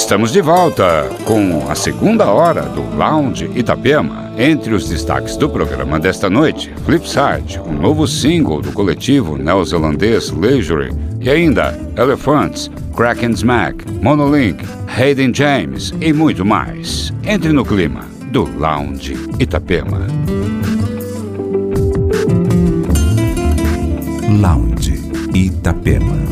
Estamos de volta com a segunda hora do Lounge Itapema. Entre os destaques do programa desta noite, Flipside, um novo single do coletivo neozelandês Leisure, e ainda Elephants, Kraken Smack, Monolink, Hayden James e muito mais. Entre no clima do Lounge Itapema. Lounge Itapema.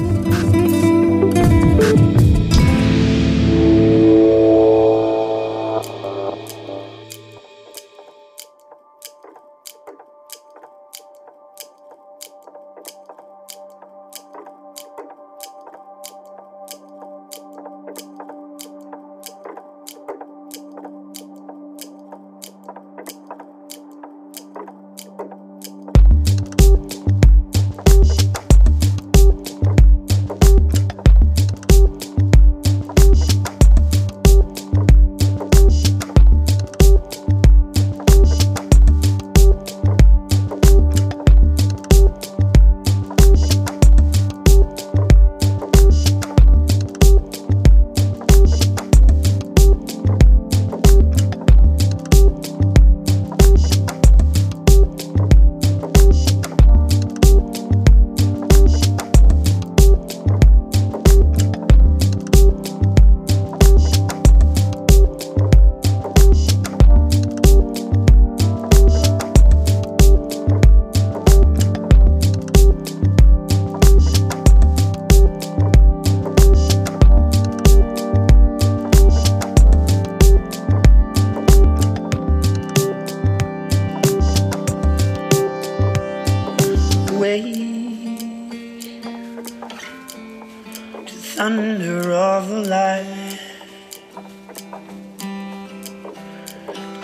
to thunder of the light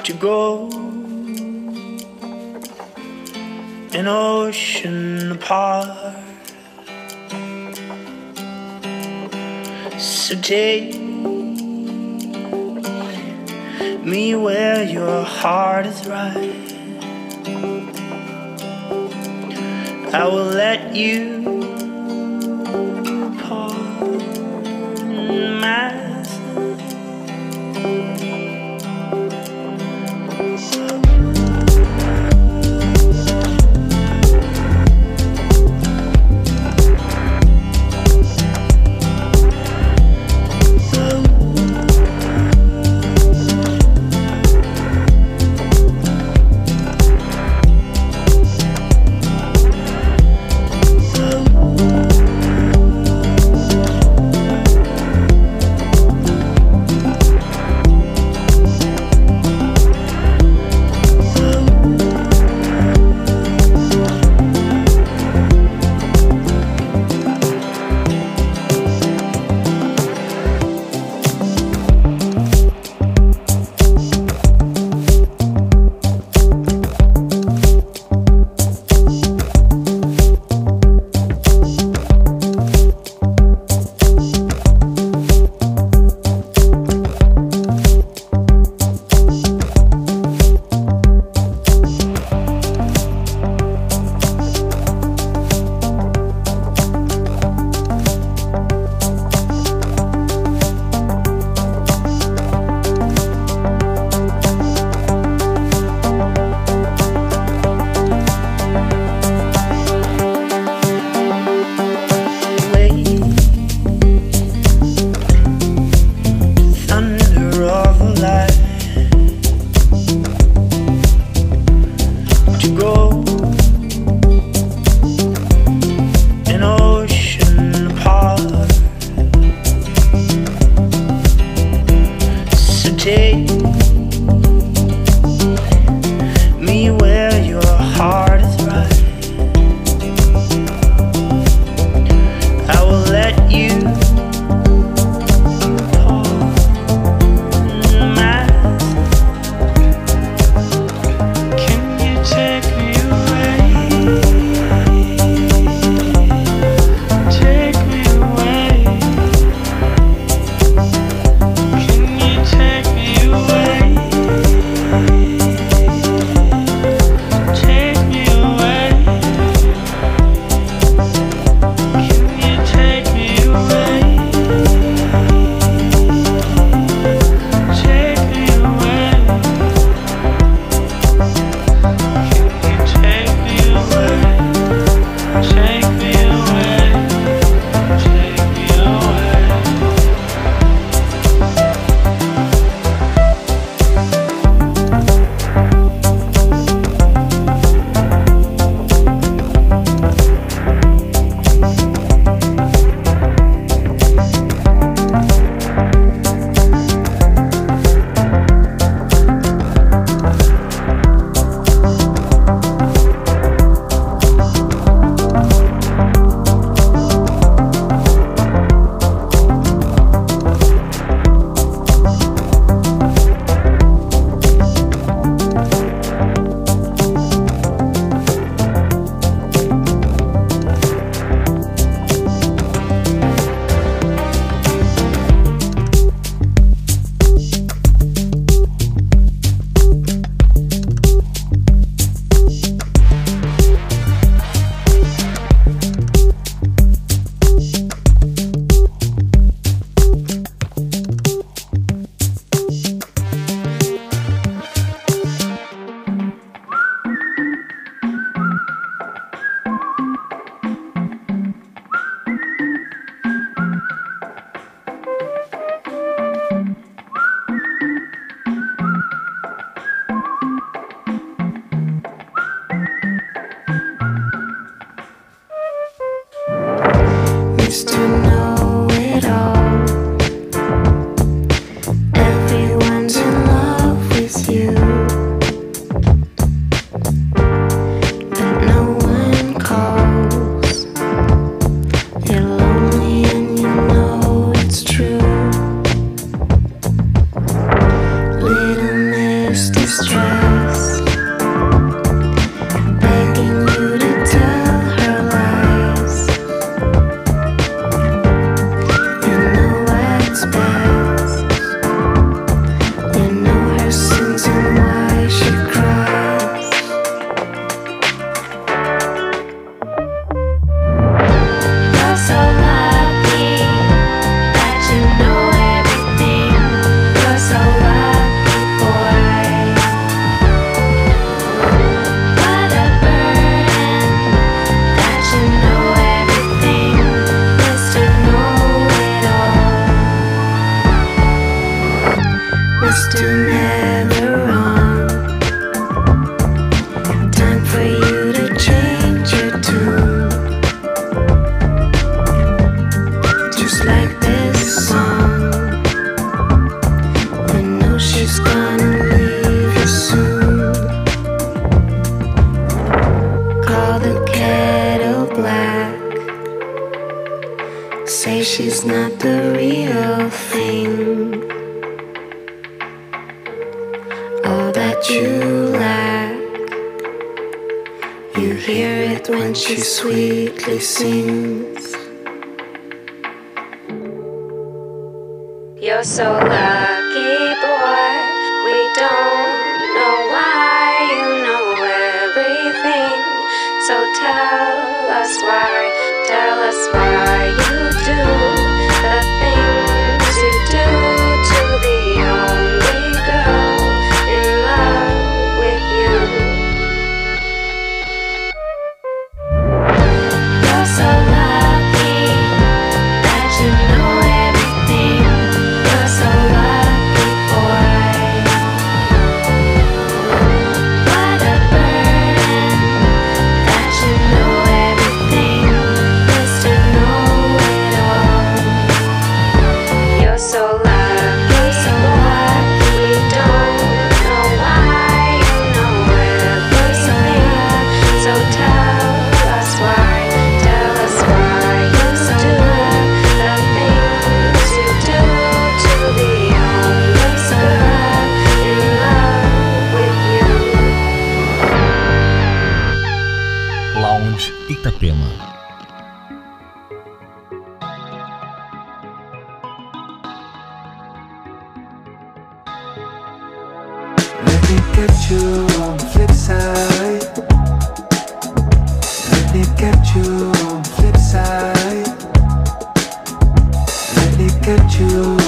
to go an ocean apart. So take me where your heart is right. Oh. Let me get you on the flip side. Let me get you on the flip side. Let me get you.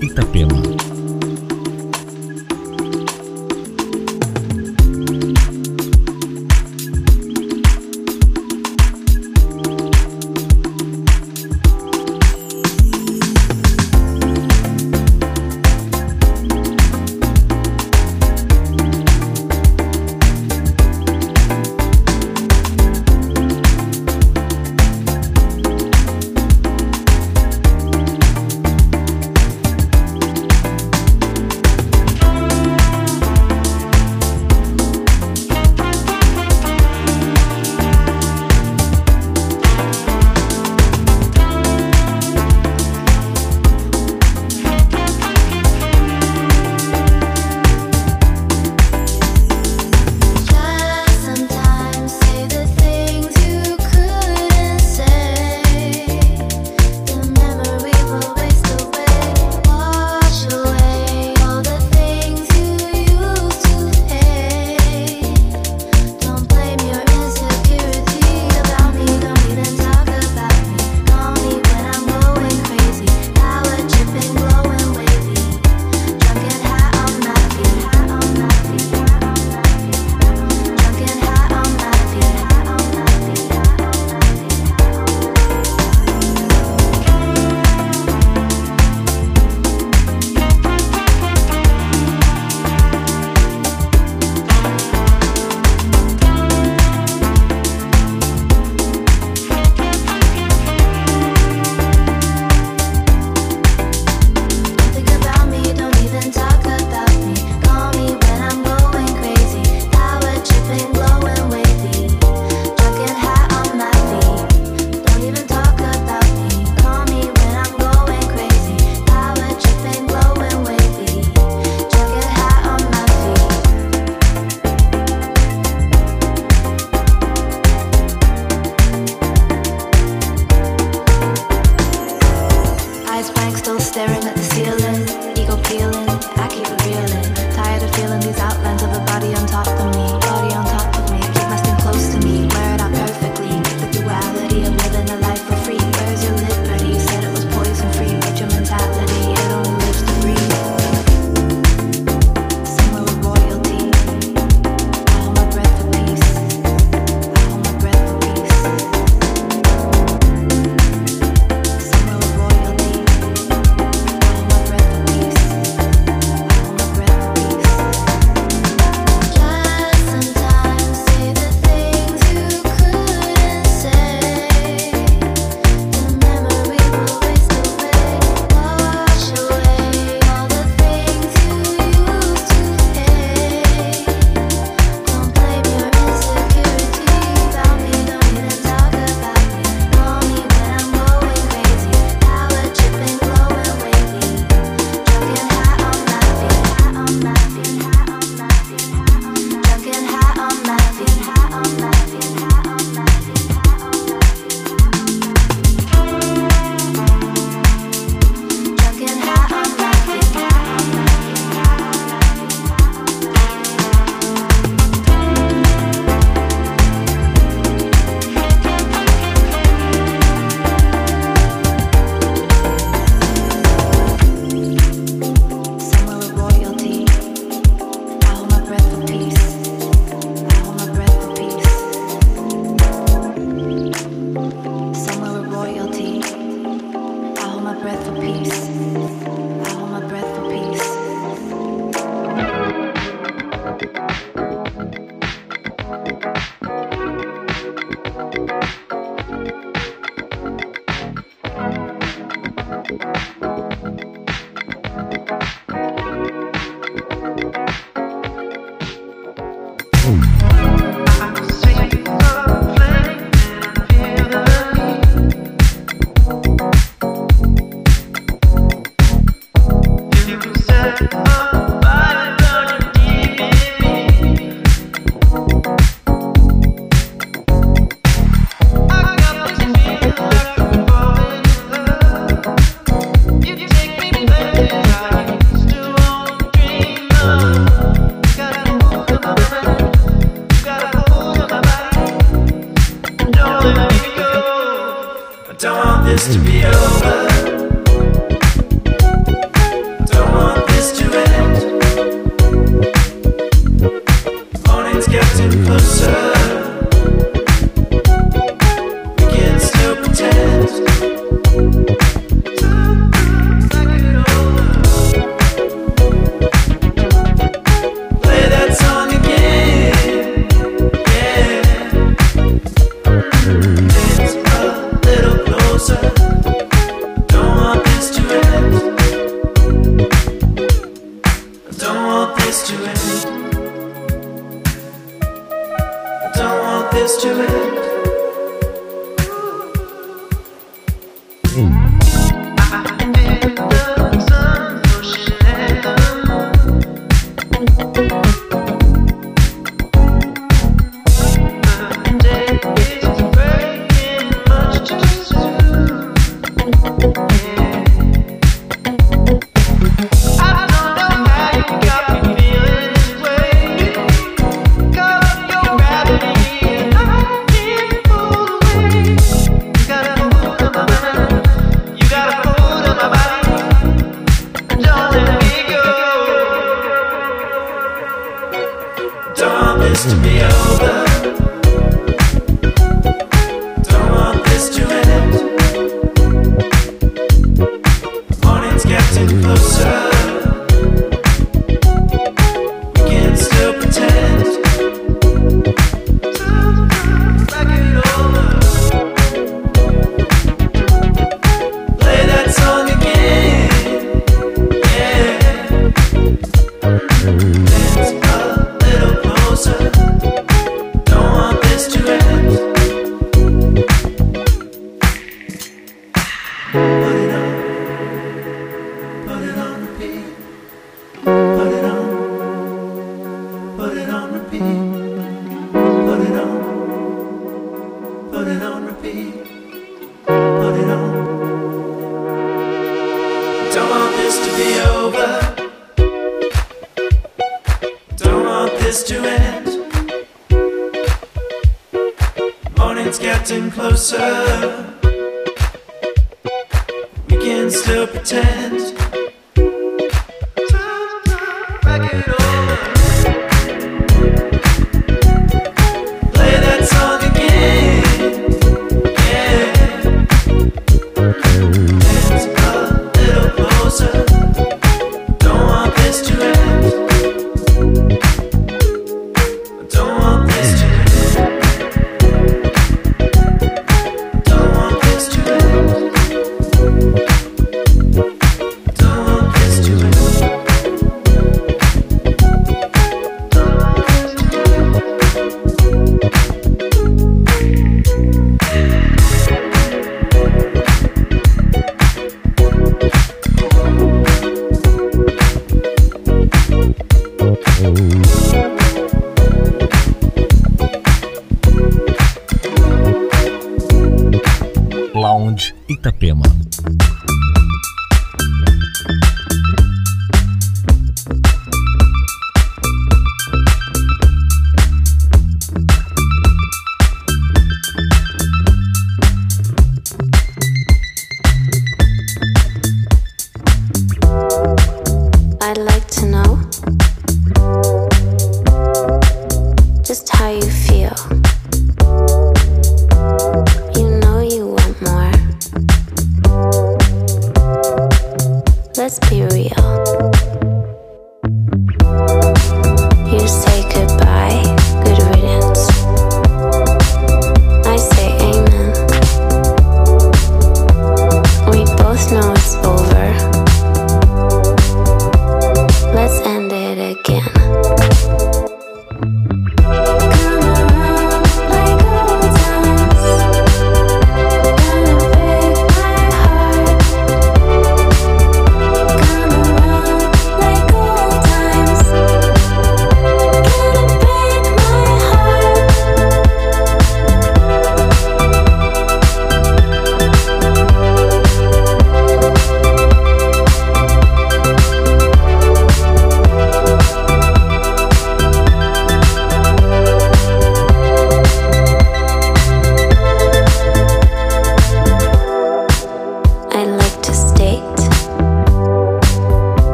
Itapema.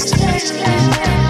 Yesterday.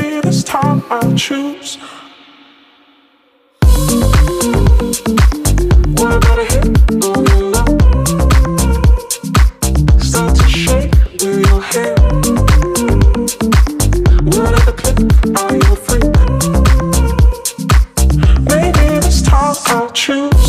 time I'll choose. What about a hit of your love? Start to shake your you a? Maybe this time I'll choose.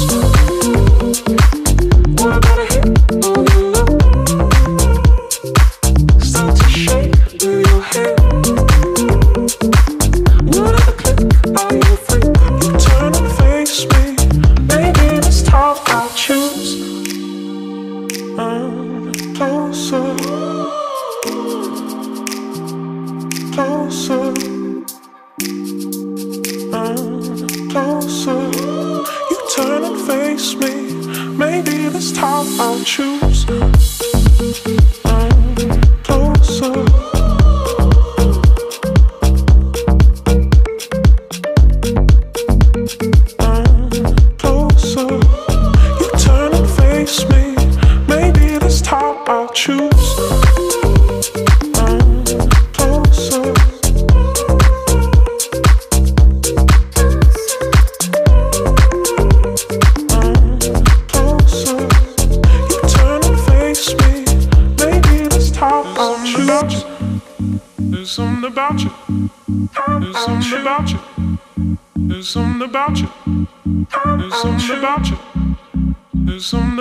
all true.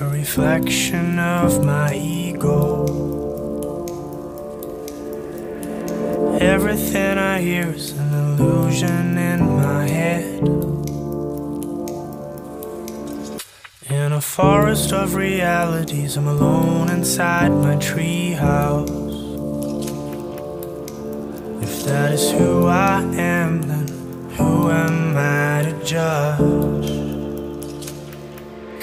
a reflection of my ego. Everything I hear is an illusion in my head. In a forest of realities, I'm alone inside my treehouse. If that is who I am, then who am I to judge?